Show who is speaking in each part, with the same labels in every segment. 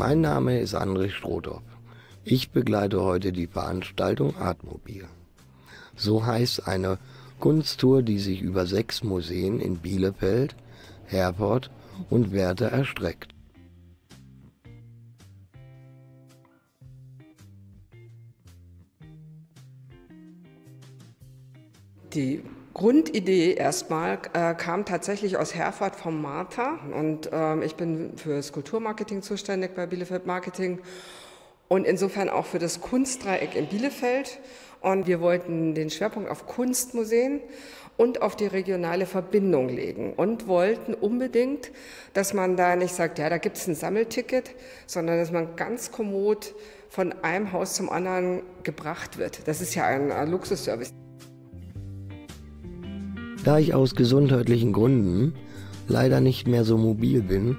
Speaker 1: Mein Name ist André Strohdorp. Ich begleite heute die Veranstaltung Artmobil. So heißt eine Kunsttour, die sich über sechs Museen in Bielefeld, Herford und Werte erstreckt.
Speaker 2: Die Grundidee erstmal äh, kam tatsächlich aus Herford vom Martha und ähm, ich bin für das Kulturmarketing zuständig bei Bielefeld Marketing und insofern auch für das Kunstdreieck in Bielefeld. Und wir wollten den Schwerpunkt auf Kunstmuseen und auf die regionale Verbindung legen und wollten unbedingt, dass man da nicht sagt, ja, da gibt es ein Sammelticket, sondern dass man ganz kommod von einem Haus zum anderen gebracht wird. Das ist ja ein Luxusservice.
Speaker 1: Da ich aus gesundheitlichen Gründen leider nicht mehr so mobil bin,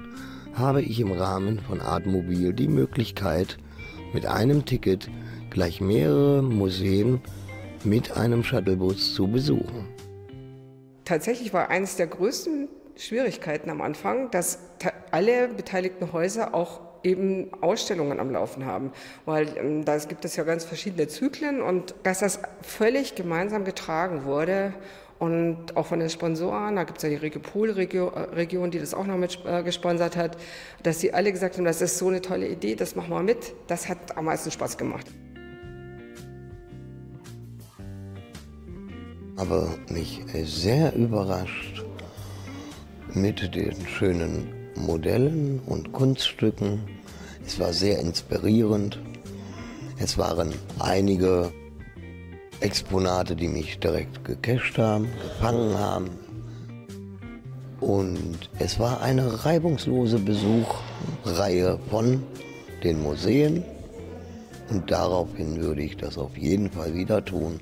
Speaker 1: habe ich im Rahmen von Artmobil die Möglichkeit, mit einem Ticket gleich mehrere Museen mit einem Shuttlebus zu besuchen.
Speaker 2: Tatsächlich war eines der größten Schwierigkeiten am Anfang, dass alle beteiligten Häuser auch eben Ausstellungen am Laufen haben, weil ähm, da gibt es ja ganz verschiedene Zyklen und dass das völlig gemeinsam getragen wurde und auch von den Sponsoren, da gibt es ja die Regio-Pool-Region, die das auch noch mit äh, gesponsert hat, dass sie alle gesagt haben, das ist so eine tolle Idee, das machen wir mit. Das hat am meisten Spaß gemacht.
Speaker 1: Aber mich sehr überrascht mit den schönen Modellen und Kunststücken. Es war sehr inspirierend. Es waren einige Exponate, die mich direkt gecached haben, gefangen haben. Und es war eine reibungslose Besuchreihe von den Museen. Und daraufhin würde ich das auf jeden Fall wieder tun.